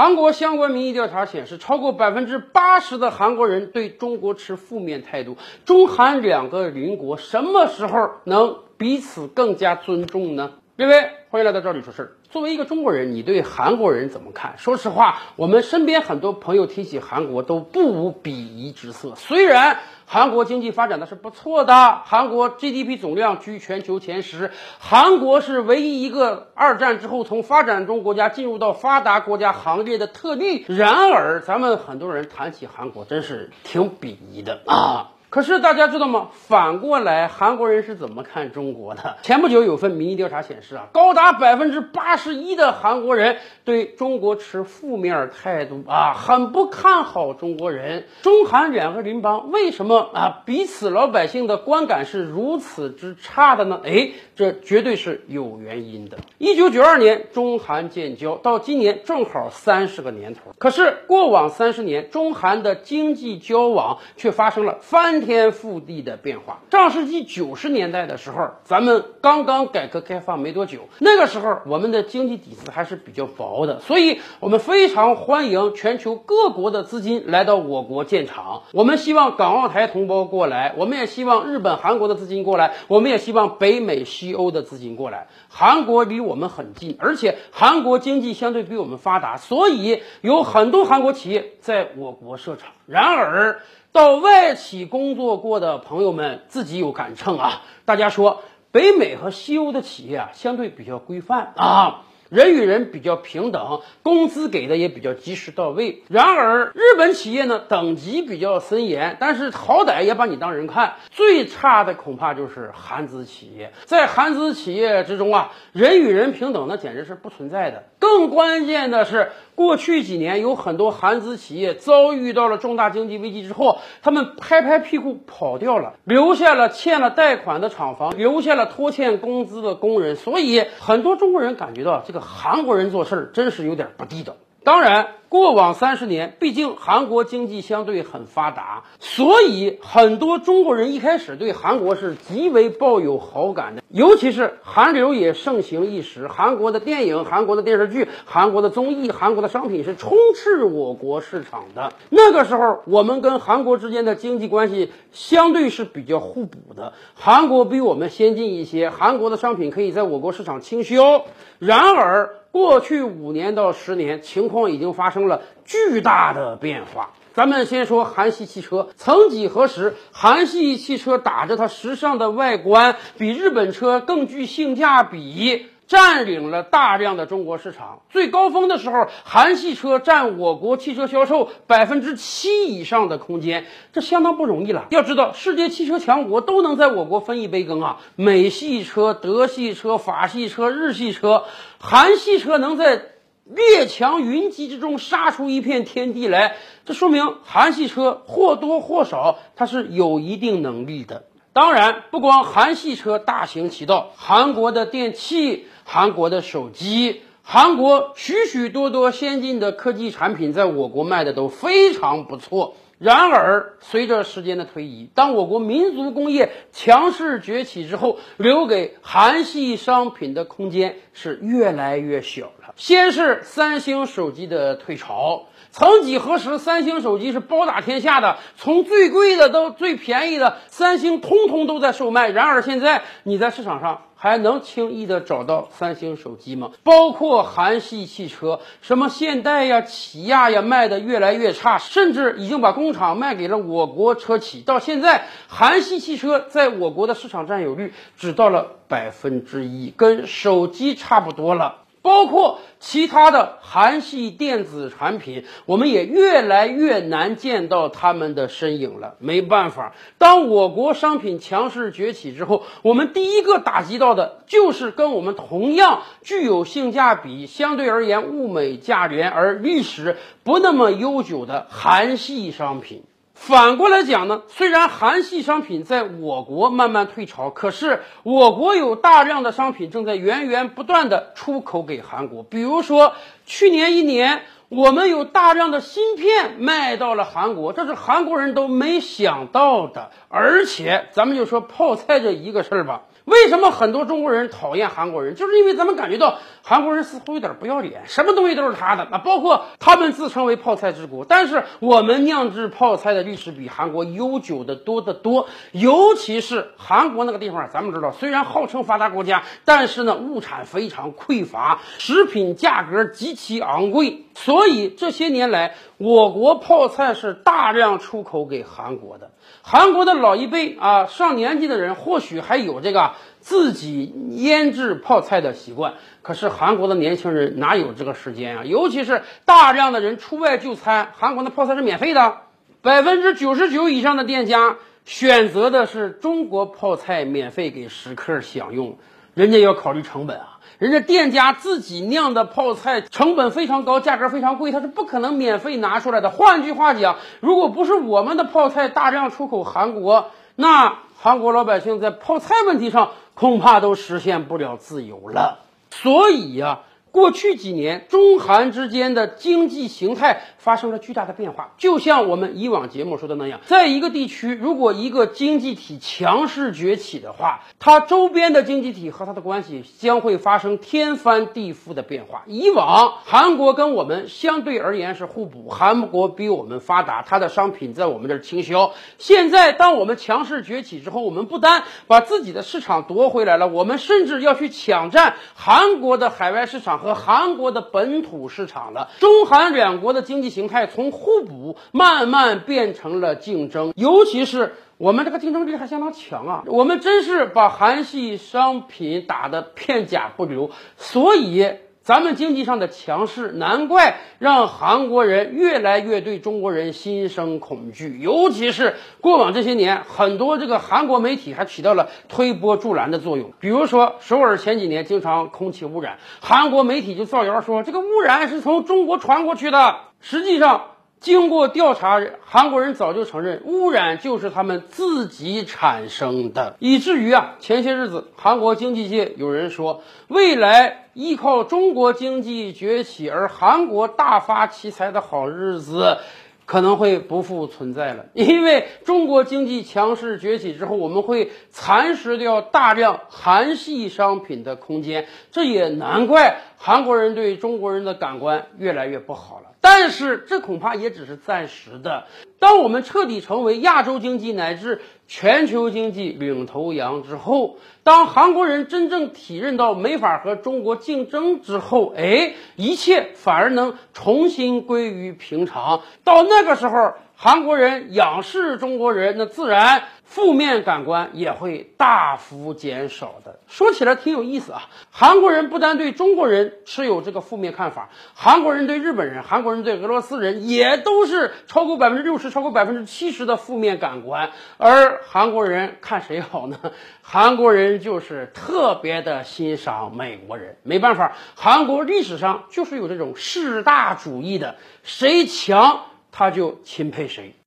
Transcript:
韩国相关民意调查显示，超过百分之八十的韩国人对中国持负面态度。中韩两个邻国什么时候能彼此更加尊重呢？各位，欢迎来到这里说事儿。作为一个中国人，你对韩国人怎么看？说实话，我们身边很多朋友提起韩国都不无鄙夷之色。虽然韩国经济发展的是不错的，韩国 GDP 总量居全球前十，韩国是唯一一个二战之后从发展中国家进入到发达国家行列的特例。然而，咱们很多人谈起韩国，真是挺鄙夷的啊。可是大家知道吗？反过来，韩国人是怎么看中国的？前不久有份民意调查显示啊，高达百分之八十一的韩国人对中国持负面态度啊，很不看好中国人。中韩两个邻邦为什么啊彼此老百姓的观感是如此之差的呢？哎，这绝对是有原因的。一九九二年中韩建交，到今年正好三十个年头。可是过往三十年，中韩的经济交往却发生了翻。天覆地的变化。上世纪九十年代的时候，咱们刚刚改革开放没多久，那个时候我们的经济底子还是比较薄的，所以我们非常欢迎全球各国的资金来到我国建厂。我们希望港澳台同胞过来，我们也希望日本、韩国的资金过来，我们也希望北美、西欧的资金过来。韩国离我们很近，而且韩国经济相对比我们发达，所以有很多韩国企业在我国设厂。然而，到外企工作过的朋友们自己有杆秤啊！大家说，北美和西欧的企业啊，相对比较规范啊。人与人比较平等，工资给的也比较及时到位。然而，日本企业呢等级比较森严，但是好歹也把你当人看。最差的恐怕就是韩资企业，在韩资企业之中啊，人与人平等那简直是不存在的。更关键的是，过去几年有很多韩资企业遭遇到了重大经济危机之后，他们拍拍屁股跑掉了，留下了欠了贷款的厂房，留下了拖欠工资的工人。所以，很多中国人感觉到这个。韩国人做事儿真是有点不地道。当然，过往三十年，毕竟韩国经济相对很发达，所以很多中国人一开始对韩国是极为抱有好感的。尤其是韩流也盛行一时，韩国的电影、韩国的电视剧、韩国的综艺、韩国的商品是充斥我国市场的。那个时候，我们跟韩国之间的经济关系相对是比较互补的。韩国比我们先进一些，韩国的商品可以在我国市场倾销。然而，过去五年到十年，情况已经发生了巨大的变化。咱们先说韩系汽车，曾几何时，韩系汽车打着它时尚的外观，比日本车更具性价比。占领了大量的中国市场，最高峰的时候，韩系车占我国汽车销售百分之七以上的空间，这相当不容易了。要知道，世界汽车强国都能在我国分一杯羹啊！美系车、德系车、法系车、日系车，韩系车能在列强云集之中杀出一片天地来，这说明韩系车或多或少它是有一定能力的。当然，不光韩系车大行其道，韩国的电器。韩国的手机，韩国许许多多先进的科技产品在我国卖的都非常不错。然而，随着时间的推移，当我国民族工业强势崛起之后，留给韩系商品的空间是越来越小。先是三星手机的退潮。曾几何时，三星手机是包打天下的，从最贵的到最便宜的，三星通通都在售卖。然而现在，你在市场上还能轻易的找到三星手机吗？包括韩系汽车，什么现代呀、起亚呀，卖的越来越差，甚至已经把工厂卖给了我国车企。到现在，韩系汽车在我国的市场占有率只到了百分之一，跟手机差不多了。包括其他的韩系电子产品，我们也越来越难见到他们的身影了。没办法，当我国商品强势崛起之后，我们第一个打击到的就是跟我们同样具有性价比、相对而言物美价廉而历史不那么悠久的韩系商品。反过来讲呢，虽然韩系商品在我国慢慢退潮，可是我国有大量的商品正在源源不断的出口给韩国。比如说，去年一年，我们有大量的芯片卖到了韩国，这是韩国人都没想到的。而且，咱们就说泡菜这一个事儿吧，为什么很多中国人讨厌韩国人？就是因为咱们感觉到韩国人似乎有点不要脸，什么东西都是他的啊，包括他们自称为泡菜之国，但是我们酿制泡菜的历史比韩国悠久的多得多。尤其是韩国那个地方，咱们知道，虽然号称发达国家，但是呢物产非常匮乏，食品价格极其昂贵，所以这些年来，我国泡菜是大量出口给韩国的。韩国的老一辈啊，上年纪的人或许还有这个自己腌制泡菜的习惯，可是韩国的年轻人哪有这个时间啊？尤其是大量的人出外就餐，韩国的泡菜是免费的，百分之九十九以上的店家选择的是中国泡菜，免费给食客享用，人家要考虑成本啊。人家店家自己酿的泡菜成本非常高，价格非常贵，他是不可能免费拿出来的。换句话讲，如果不是我们的泡菜大量出口韩国，那韩国老百姓在泡菜问题上恐怕都实现不了自由了。所以呀。过去几年，中韩之间的经济形态发生了巨大的变化。就像我们以往节目说的那样，在一个地区，如果一个经济体强势崛起的话，它周边的经济体和它的关系将会发生天翻地覆的变化。以往，韩国跟我们相对而言是互补，韩国比我们发达，它的商品在我们这儿倾销。现在，当我们强势崛起之后，我们不单把自己的市场夺回来了，我们甚至要去抢占韩国的海外市场。和韩国的本土市场了，中韩两国的经济形态从互补慢慢变成了竞争，尤其是我们这个竞争力还相当强啊！我们真是把韩系商品打的片甲不留，所以。咱们经济上的强势，难怪让韩国人越来越对中国人心生恐惧。尤其是过往这些年，很多这个韩国媒体还起到了推波助澜的作用。比如说，首尔前几年经常空气污染，韩国媒体就造谣说这个污染是从中国传过去的。实际上，经过调查，韩国人早就承认污染就是他们自己产生的，以至于啊，前些日子韩国经济界有人说，未来依靠中国经济崛起而韩国大发其财的好日子。可能会不复存在了，因为中国经济强势崛起之后，我们会蚕食掉大量韩系商品的空间，这也难怪韩国人对中国人的感官越来越不好了。但是这恐怕也只是暂时的。当我们彻底成为亚洲经济乃至全球经济领头羊之后，当韩国人真正体认到没法和中国竞争之后，哎，一切反而能重新归于平常。到那个时候。韩国人仰视中国人，那自然负面感官也会大幅减少的。说起来挺有意思啊，韩国人不单对中国人持有这个负面看法，韩国人对日本人、韩国人对俄罗斯人也都是超过百分之六十、超过百分之七十的负面感官。而韩国人看谁好呢？韩国人就是特别的欣赏美国人。没办法，韩国历史上就是有这种势大主义的，谁强。他就钦佩谁。